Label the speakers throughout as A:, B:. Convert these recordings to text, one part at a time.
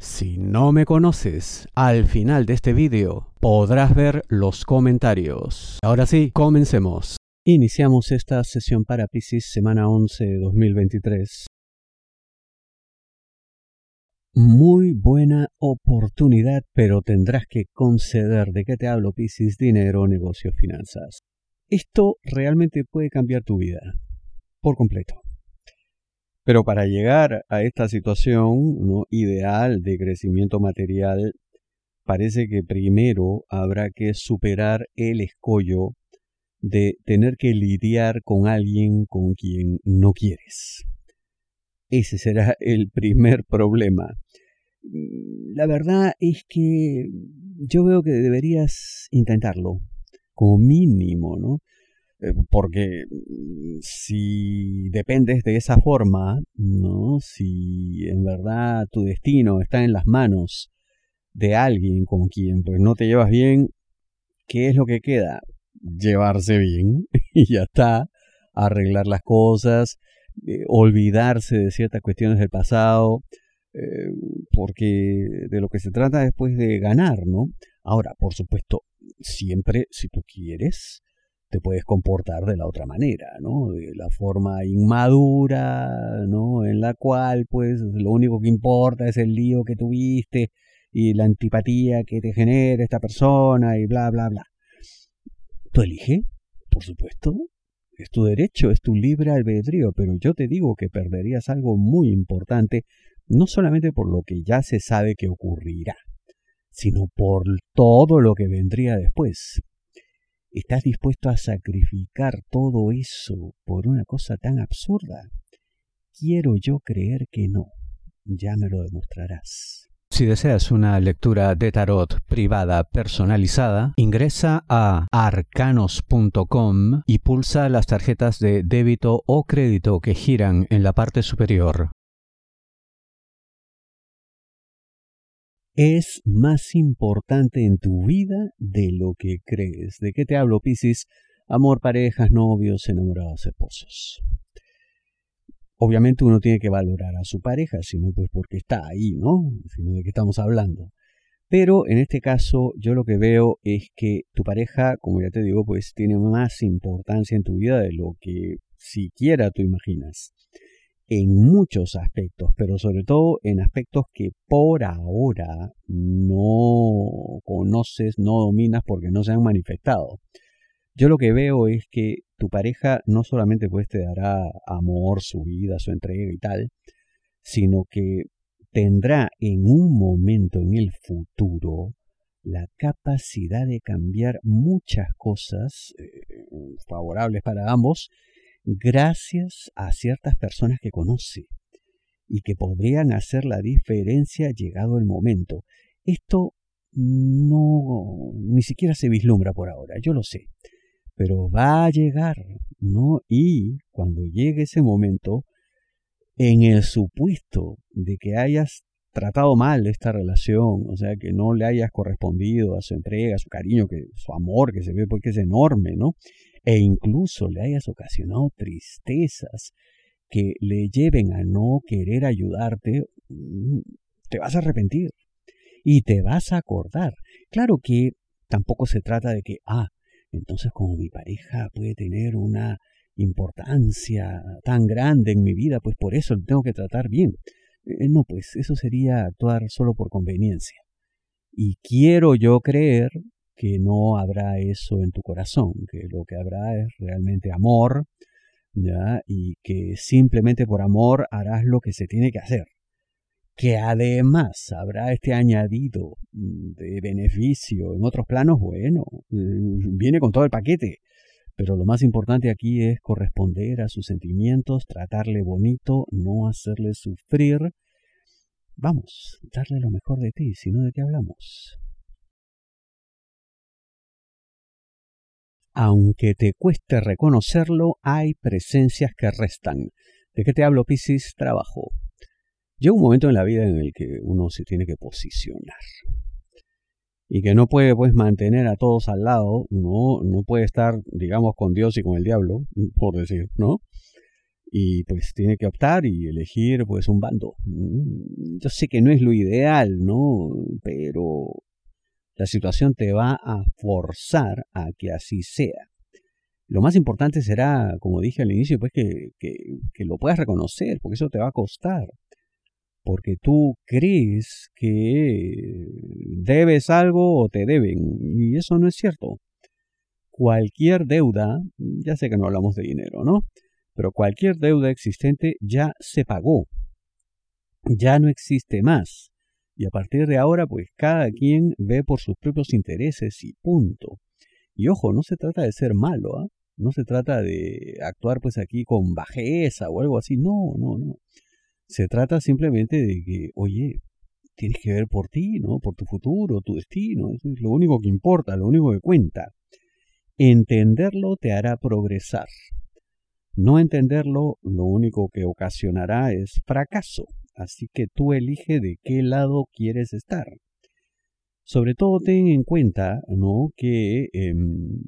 A: Si no me conoces, al final de este vídeo podrás ver los comentarios. Ahora sí, comencemos. Iniciamos esta sesión para Pisces semana 11 de 2023. Muy buena oportunidad, pero tendrás que conceder de qué te hablo Pisces, dinero, negocio, finanzas. Esto realmente puede cambiar tu vida por completo. Pero para llegar a esta situación ¿no? ideal de crecimiento material, parece que primero habrá que superar el escollo de tener que lidiar con alguien con quien no quieres. Ese será el primer problema. La verdad es que yo veo que deberías intentarlo, como mínimo, ¿no? Eh, porque mm, si dependes de esa forma, ¿no? Si en verdad tu destino está en las manos de alguien con quien pues no te llevas bien, ¿qué es lo que queda? Llevarse bien y ya está, arreglar las cosas, eh, olvidarse de ciertas cuestiones del pasado, eh, porque de lo que se trata después de ganar, ¿no? Ahora, por supuesto, siempre si tú quieres, te puedes comportar de la otra manera, ¿no? De la forma inmadura, ¿no? En la cual, pues, lo único que importa es el lío que tuviste y la antipatía que te genera esta persona y bla, bla, bla. Tú elige, por supuesto, es tu derecho, es tu libre albedrío, pero yo te digo que perderías algo muy importante, no solamente por lo que ya se sabe que ocurrirá, sino por todo lo que vendría después. ¿Estás dispuesto a sacrificar todo eso por una cosa tan absurda? Quiero yo creer que no. Ya me lo demostrarás. Si deseas una lectura de tarot privada personalizada, ingresa a arcanos.com y pulsa las tarjetas de débito o crédito que giran en la parte superior. Es más importante en tu vida de lo que crees. ¿De qué te hablo, Piscis? Amor, parejas, novios, enamorados, esposos. Obviamente uno tiene que valorar a su pareja, sino pues porque está ahí, ¿no? Sino de qué estamos hablando. Pero en este caso yo lo que veo es que tu pareja, como ya te digo, pues tiene más importancia en tu vida de lo que siquiera tú imaginas en muchos aspectos, pero sobre todo en aspectos que por ahora no conoces, no dominas porque no se han manifestado. Yo lo que veo es que tu pareja no solamente pues te dará amor, su vida, su entrega y tal, sino que tendrá en un momento en el futuro la capacidad de cambiar muchas cosas eh, favorables para ambos gracias a ciertas personas que conoce y que podrían hacer la diferencia llegado el momento. Esto no ni siquiera se vislumbra por ahora, yo lo sé, pero va a llegar, ¿no? Y cuando llegue ese momento, en el supuesto de que hayas tratado mal esta relación, o sea, que no le hayas correspondido a su entrega, a su cariño, que su amor que se ve porque es enorme, ¿no? E incluso le hayas ocasionado tristezas que le lleven a no querer ayudarte, mm, te vas a arrepentir y te vas a acordar. Claro que tampoco se trata de que, ah, entonces como mi pareja puede tener una importancia tan grande en mi vida, pues por eso le tengo que tratar bien. Eh, no, pues eso sería actuar solo por conveniencia. Y quiero yo creer que no habrá eso en tu corazón, que lo que habrá es realmente amor, y que simplemente por amor harás lo que se tiene que hacer. Que además habrá este añadido de beneficio en otros planos, bueno, mm, viene con todo el paquete, Pero lo más importante aquí es corresponder a sus sentimientos, tratarle bonito, no hacerle sufrir. Vamos, darle lo mejor de ti, si no de qué hablamos. Aunque te cueste reconocerlo, hay presencias que restan. ¿De qué te hablo, Piscis? Trabajo. Llega un momento en la vida en el que uno se tiene que posicionar y que no puede pues mantener a todos al lado, no, no puede estar, digamos, con Dios y con el diablo, por decir, ¿no? Y pues tiene que optar y elegir pues un bando. Mm, yo sé que no es lo ideal, ¿no? Pero la situación te va a forzar a que así sea. Lo más importante será, como dije al inicio, pues que, que, que lo puedas reconocer, porque eso te va a costar porque tú crees que debes algo o te deben, y eso no es cierto. Cualquier deuda, ya sé que no hablamos de dinero, ¿no? Pero cualquier deuda existente ya se pagó, ya no existe más. Y a partir de ahora, pues cada quien ve por sus propios intereses y punto. Y ojo, no se trata de ser malo, ¿ah? No se trata de actuar pues aquí con bajeza o algo así, no, no, no. Se trata simplemente de que, oye, tienes que ver por ti, ¿no? Por tu futuro, tu destino. Es lo único que importa, lo único que cuenta. Entenderlo te hará progresar. No entenderlo lo único que ocasionará es fracaso. Así que tú elige de qué lado quieres estar. Sobre todo ten en cuenta, ¿no? Que em,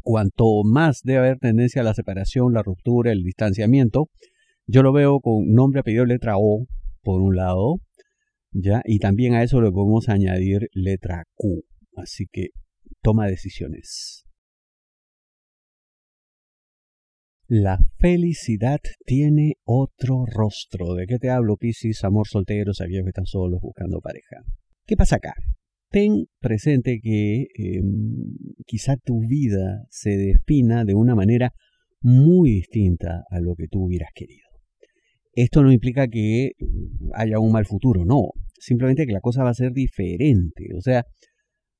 A: cuanto más debe haber tendencia a la separación, la ruptura, el distanciamiento, yo lo veo con nombre, apellido, letra O, por un lado, ¿ya? Y también a eso le podemos añadir letra Q. Así que toma decisiones. La felicidad tiene otro rostro. ¿De qué te hablo, Piscis? Amor solteros, aquellos que están solos buscando pareja. ¿Qué pasa acá? Ten presente que em, quizá tu vida se defina de una manera muy distinta a lo que tú hubieras querido. Esto no implica que haya un mal futuro, no. Simplemente que la cosa va a ser diferente. O sea,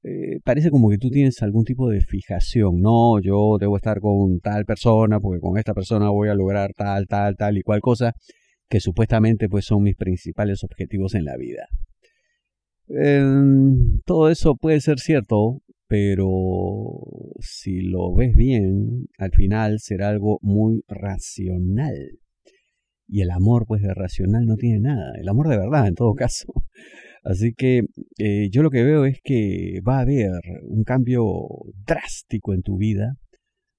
A: eh, parece como que tú tienes algún tipo de fijación. No, yo debo estar con tal persona porque con esta persona voy a lograr tal, tal, tal y cual cosa que supuestamente pues son mis principales objetivos en la vida. Em, todo eso puede ser cierto, pero si lo ves bien, al final será algo muy racional. Y el amor, pues, de racional no tiene nada. El amor de verdad, en todo caso. Así que eh, yo lo que veo es que va a haber un cambio drástico en tu vida.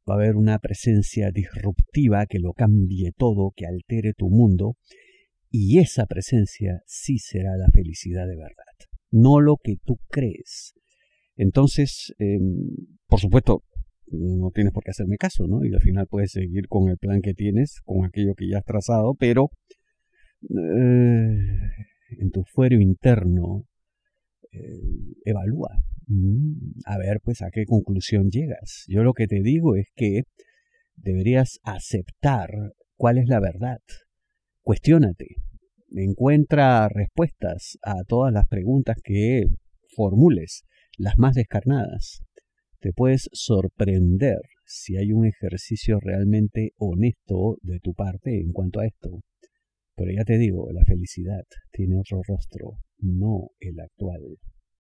A: Va a haber una presencia disruptiva que lo cambie todo, que altere tu mundo. Y esa presencia sí será la felicidad de verdad. No lo que tú crees. Entonces, em, por supuesto, no tienes por qué hacerme caso, ¿no? Y al final puedes seguir con el plan que tienes, con aquello que ya has trazado, pero eh, tu fuero interno eh, evalúa. Mm, a ver, pues, a qué conclusión llegas. Yo lo que te digo es que deberías aceptar cuál es la verdad. Cuestiónate. Encuentra respuestas a todas las preguntas que formules, las más descarnadas te puedes sorprender si hay un ejercicio realmente honesto de tu parte en cuanto a esto. Pero ya te digo, la felicidad tiene otro rostro, no el actual.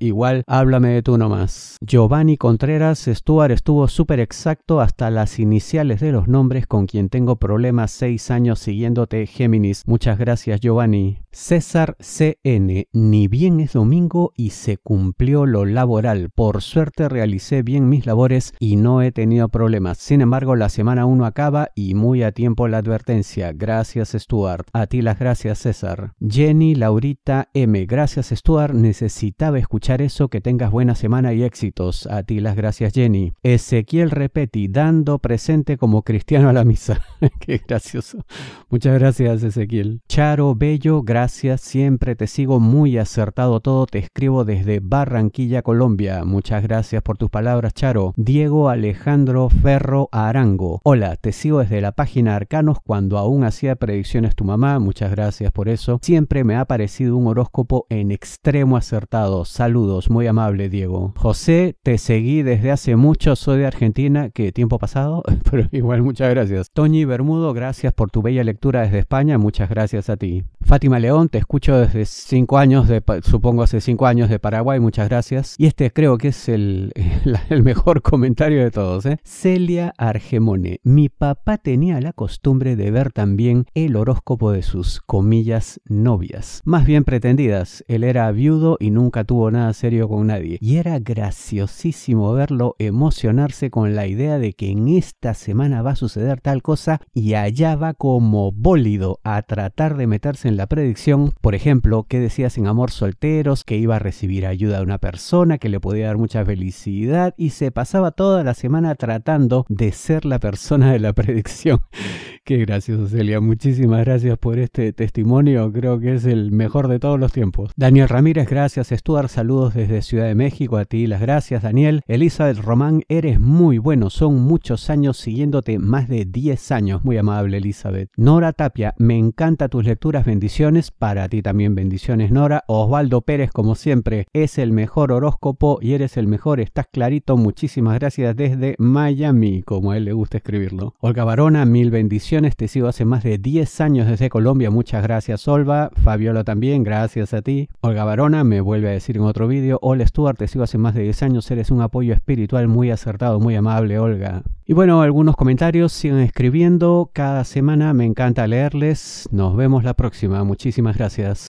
A: igual háblame de tú nomás. Giovanni Contreras Stuart estuvo súper exacto hasta las iniciales de los nombres con quien tengo problemas seis años siguiéndote Géminis. Muchas gracias Giovanni. César CN, ni bien es domingo y se cumplió lo laboral. Por suerte realicé bien mis labores y no he tenido problemas. Sin embargo, la semana 1 acaba y muy a tiempo la advertencia. Gracias Stuart. A ti las gracias César. Jenny Laurita M, gracias Stuart. Necesitaba escuchar eso. Que tengas buena semana y éxitos. A ti las gracias Jenny. Ezequiel Repeti, dando presente como cristiano a la misa. Qué gracioso. Muchas gracias Ezequiel. Charo Bello, gracias gracias, siempre te sigo muy acertado todo, te escribo desde Barranquilla, Colombia. Muchas gracias por tus palabras, Charo. Diego Alejandro Ferro Arango. Hola, te sigo desde la página Arcanos cuando aún hacía predicciones tu mamá. Muchas gracias por eso. Siempre me ha parecido un horóscopo en extremo acertado. Saludos, muy amable, Diego. José, te seguí desde hace mucho, soy de Argentina. ¿Qué tiempo pasado? Pero igual, muchas gracias. Toñi Bermudo, gracias por tu bella lectura desde España. Muchas gracias a ti. Fátima León, te escucho desde cinco años, de, supongo hace cinco años de Paraguay, muchas gracias. Y este creo que es el, el mejor comentario de todos. ¿eh? Celia Argemone, mi papá tenía la costumbre de ver también el horóscopo de sus comillas novias, más bien pretendidas. Él era viudo y nunca tuvo nada serio con nadie. Y era graciosísimo verlo emocionarse con la idea de que en esta semana va a suceder tal cosa y allá va como bólido a tratar de meterse en la predicción por ejemplo, que decías en Amor Solteros, que iba a recibir ayuda de una persona, que le podía dar mucha felicidad y se pasaba toda la semana tratando de ser la persona de la predicción. Qué gracioso, Celia. Muchísimas gracias por este testimonio. Creo que es el mejor de todos los tiempos. Daniel Ramírez, gracias. Stuart, saludos desde Ciudad de México. A ti las gracias, Daniel. Elizabeth Román, eres muy bueno. Son muchos años siguiéndote, más de 10 años. Muy amable, Elizabeth. Nora Tapia, me encanta tus lecturas. Bendiciones. Para ti también bendiciones, Nora. Osvaldo Pérez, como siempre, es el mejor horóscopo y eres el mejor. Estás clarito. Muchísimas gracias desde Miami, como a él le gusta escribirlo. Olga Barona, mil bendiciones. Te sigo hace más de 10 años desde Colombia. Muchas gracias, Olva. Fabiola también, gracias a ti. Olga Barona me vuelve a decir en otro vídeo. Hola, Stuart, te sigo hace más de 10 años. Eres un apoyo espiritual muy acertado, muy amable, Olga. Y bueno, algunos comentarios sigan escribiendo. Cada semana me encanta leerles. Nos vemos la próxima. Muchísimas gracias.